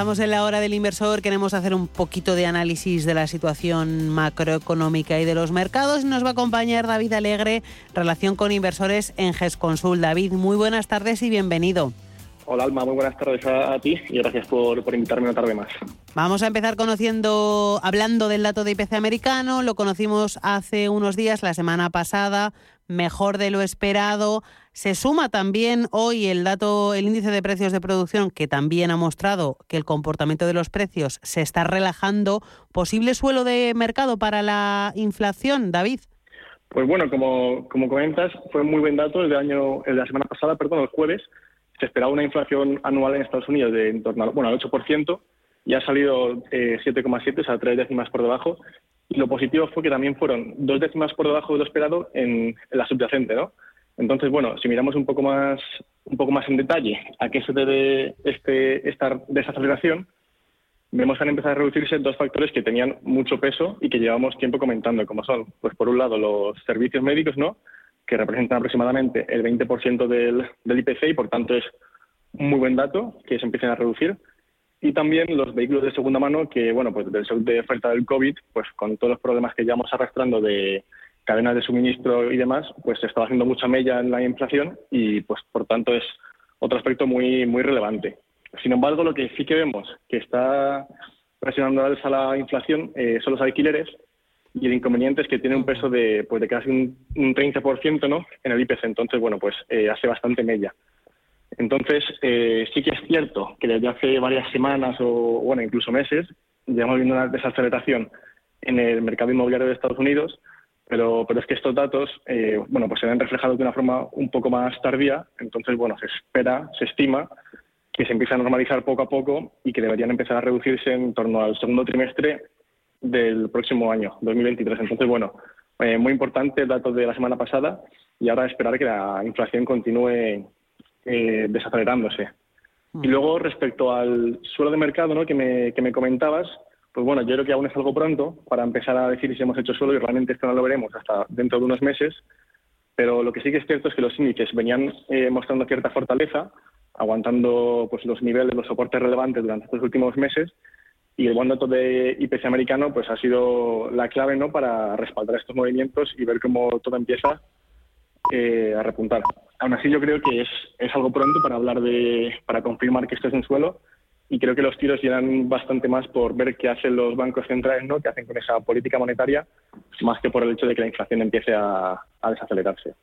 avanzamos en la hora del inversor. Queremos hacer un poquito de análisis de la situación macroeconómica y de los mercados. Nos va a acompañar David Alegre, relación con inversores en GESConsul. David, muy buenas tardes y bienvenido. Hola Alma, muy buenas tardes a, ti y gracias por, por, invitarme una tarde más. Vamos a empezar conociendo, hablando del dato de IPC americano, lo conocimos hace unos días, la semana pasada, mejor de lo esperado. Se suma también hoy el dato, el índice de precios de producción, que también ha mostrado que el comportamiento de los precios se está relajando. ¿Posible suelo de mercado para la inflación, David? Pues bueno, como, como comentas, fue muy buen dato el de, año, el de la semana pasada, perdón, el jueves, se esperaba una inflación anual en Estados Unidos de en torno al, bueno, al 8% y ha salido 7,7, eh, o sea, tres décimas por debajo. Y lo positivo fue que también fueron dos décimas por debajo de lo esperado en, la subyacente, ¿no? Entonces, bueno, si miramos un poco más, un poco más en detalle a qué se debe este, esta desaceleración, vemos que han empezado a reducirse dos factores que tenían mucho peso y que llevamos tiempo comentando, como son, pues por un lado, los servicios médicos, ¿no? que representan aproximadamente el 20% del, del IPC y por tanto es un muy buen dato que se empiecen a reducir. Y también los vehículos de segunda mano que, bueno, pues del de oferta del COVID, pues con todos los problemas que llevamos arrastrando de cadenas de suministro y demás, pues se está haciendo mucha mella en la inflación y pues por tanto es otro aspecto muy, muy relevante. Sin embargo, lo que sí que vemos que está presionando alza la inflación eh, son los alquileres y el inconveniente es que tiene un peso de, pues de casi un, un 30% ¿no? en el IPC, entonces, bueno, pues eh, hace bastante mella. Entonces, eh, sí que es cierto que desde hace varias semanas o, bueno, incluso meses, llevamos viendo una desaceleración en el mercado inmobiliario de Estados Unidos, pero, pero es que estos datos, eh, bueno, pues se ven reflejados de una forma un poco más tardía, entonces, bueno, se espera, se estima que se empieza a normalizar poco a poco y que deberían empezar a reducirse en torno al segundo trimestre del próximo año, 2023. Entonces, bueno, eh, muy importante el dato de la semana pasada y ahora esperar que la inflación continúe eh, desacelerándose. Y mm. luego, respecto al suelo de mercado ¿no? que, me, que me comentabas, pues bueno, yo creo que aún es algo pronto para empezar a decir si hemos hecho suelo y realmente esto no lo veremos hasta dentro de unos meses. Pero lo que sí que es cierto es que los índices venían eh, mostrando cierta fortaleza, aguantando pues, los niveles, los soportes relevantes durante estos últimos meses y el buen dato de IPC americano pues ha sido la clave no para respaldar estos movimientos y ver cómo todo empieza eh, a repuntar. Aún así yo creo que es, es algo pronto para hablar de para confirmar que esto es un suelo y creo que los tiros irán bastante más por ver qué hacen los bancos centrales, ¿no? qué hacen con esa política monetaria, más que por el hecho de que la inflación empiece a, desacelerarse.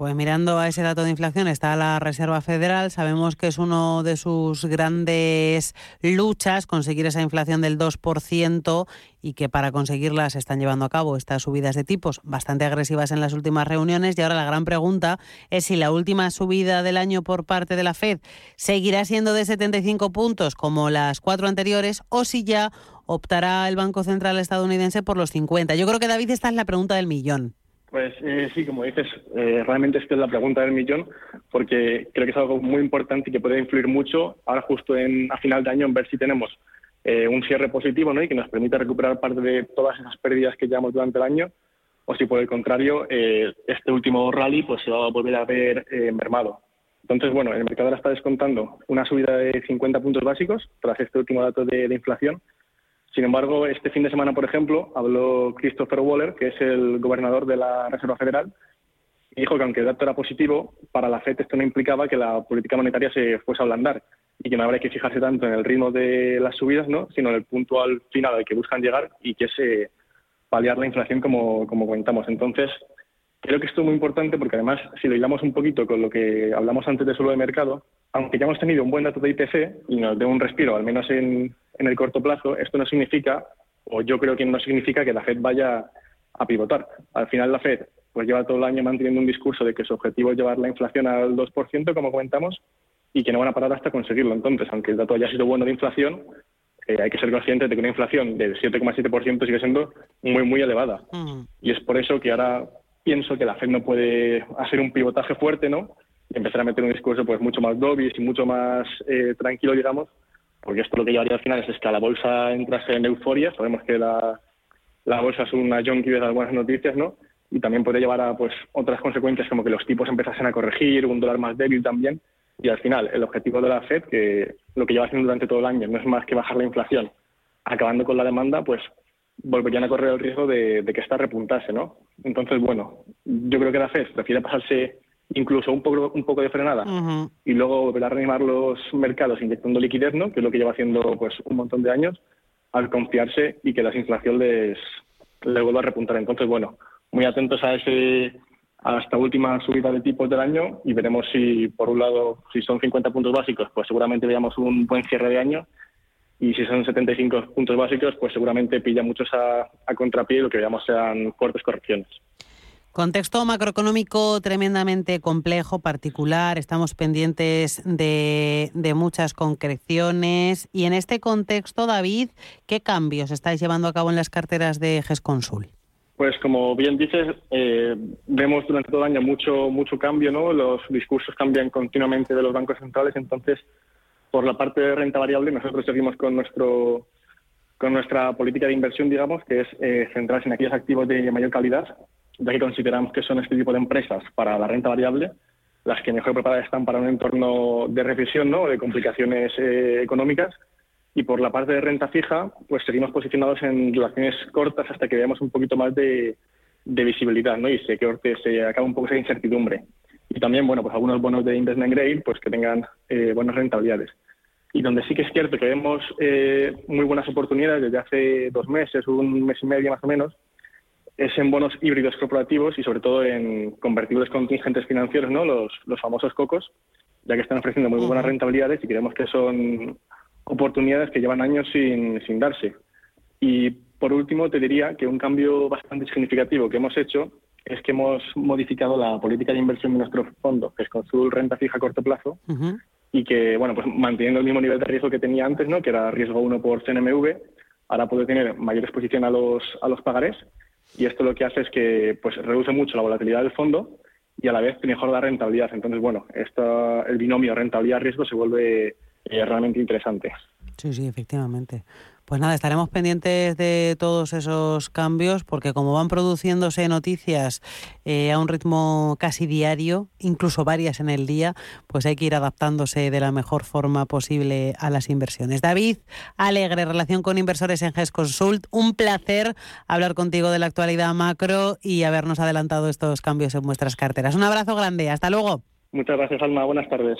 Pues mirando a ese dato de inflación está la Reserva Federal. Sabemos que es uno de sus grandes luchas conseguir esa inflación del 2% y que para conseguirla se están llevando a cabo estas subidas de tipos bastante agresivas en las últimas reuniones. Y ahora la gran pregunta es si la última subida del año por parte de la Fed seguirá siendo de 75 puntos como las cuatro anteriores o si ya optará el Banco Central estadounidense por los 50. Yo creo que David esta es la pregunta del millón. Pues eh, sí, como dices, eh, realmente esta es la pregunta del millón, porque creo que es algo muy importante y que puede influir mucho ahora justo en, a final de año en ver si tenemos eh, un cierre positivo ¿no? y que nos permita recuperar parte de todas esas pérdidas que llevamos durante el año, o si por el contrario este último rally pues se va a volver a ver mermado. Entonces, bueno, el mercado ahora está descontando una subida de 50 puntos básicos tras este último dato de inflación sin embargo, este fin de semana, por ejemplo, habló Christopher Waller, que es el gobernador de la Reserva Federal, y dijo que aunque el dato era positivo, para la FED esto no implicaba que la política monetaria se fuese a ablandar y que no habría que fijarse tanto en el ritmo de las subidas, ¿no? sino en el punto al final al que buscan llegar y que es paliar la inflación como, como comentamos. Entonces, creo que esto es muy importante porque además, si lo hilamos un poquito con lo que hablamos antes de suelo de mercado, aunque ya hemos tenido un buen dato de IPC y nos dé un respiro, al menos en, en el corto plazo, esto no significa, o yo creo que no significa que la Fed vaya a pivotar. Al final la Fed pues lleva todo el año manteniendo un discurso de que su objetivo es llevar la inflación al 2%, como comentamos, y que no van a parar hasta conseguirlo. Entonces, aunque el dato haya sido bueno de inflación, eh, hay que ser conscientes de que una inflación del 7,7% sigue siendo muy, muy elevada. Mm. Y es por eso que ahora pienso que la Fed no puede hacer un pivotaje fuerte, ¿no? Y empezar a meter un discurso pues mucho más dovish y mucho más eh, tranquilo, digamos, porque esto lo que llevaría al final es que la bolsa entrase en euforia, sabemos que la, la bolsa es una junkie de las noticias, ¿no? Y también puede llevar a pues otras consecuencias como que los tipos empezasen a corregir, un dólar más débil también, Y al final, el objetivo de la Fed, que lo que lleva haciendo durante todo el año no es más que bajar la inflación, acabando con la demanda, pues volverían a correr el riesgo de, que esta repuntase, ¿no? Entonces, bueno, yo creo que la Fed prefiere pasarse incluso un poco, un poco de frenada y luego volver a reanimar los mercados inyectando liquidez, ¿no? Que es lo que lleva haciendo pues un montón de años, al confiarse y que la inflación les, les vuelva a repuntar. Entonces, bueno, muy atentos a ese a esta última subida de tipos del año y veremos si, por un lado, si son 50 puntos básicos, pues seguramente veamos un buen cierre de año y si son 75 puntos básicos, pues seguramente pilla muchos a, a contrapié y lo que veamos sean fuertes correcciones. Contexto macroeconómico tremendamente complejo, particular. Estamos pendientes de, muchas concreciones. Y en este contexto, David, ¿qué cambios estáis llevando a cabo en las carteras de GESConsul? Pues como bien dices, eh, vemos durante todo el año mucho, mucho cambio, ¿no? Los discursos cambian continuamente de los bancos centrales, entonces por la parte de renta variable nosotros seguimos con nuestro con nuestra política de inversión, digamos, que es eh, centrarse en aquellos activos de mayor calidad, ya que consideramos que son este tipo de empresas para la renta variable las que mejor preparadas están para un entorno de recesión, ¿no? de complicaciones eh, económicas y por la parte de renta fija, pues seguimos posicionados en relaciones cortas hasta que veamos un poquito más de, visibilidad, ¿no? Y se, que se acaba un poco esa incertidumbre. Y también, bueno, pues algunos bonos de investment grade, pues que tengan eh, buenas rentabilidades. Y donde sí que es cierto que vemos eh, muy buenas oportunidades desde hace dos meses, un mes y medio más o menos, es en bonos híbridos corporativos y sobre todo en convertibles contingentes financieros, ¿no? Los, los famosos cocos, ya que están ofreciendo muy buenas rentabilidades y creemos que son oportunidades que llevan años sin, sin darse. Y por último, te diría que un cambio bastante significativo que hemos hecho es que hemos modificado la política de inversión de nuestro fondo, que es con su renta fija a corto plazo, y que, bueno, pues manteniendo el mismo nivel de riesgo que tenía antes, ¿no? que era riesgo 1 por CNMV, ahora puede tener mayor exposición a los, a los pagarés, y esto lo que hace es que pues reduce mucho la volatilidad del fondo y a la vez mejora la rentabilidad. Entonces, bueno, esta, el binomio rentabilidad-riesgo se vuelve es realmente interesante. Sí, sí, efectivamente. Pues nada, estaremos pendientes de todos esos cambios porque como van produciéndose noticias eh, a un ritmo casi diario, incluso varias en el día, pues hay que ir adaptándose de la mejor forma posible a las inversiones. David, alegre relación con inversores en GES Consult. Un placer hablar contigo de la actualidad macro y habernos adelantado estos cambios en vuestras carteras. Un abrazo grande. Hasta luego. Muchas gracias, Alma. Buenas tardes.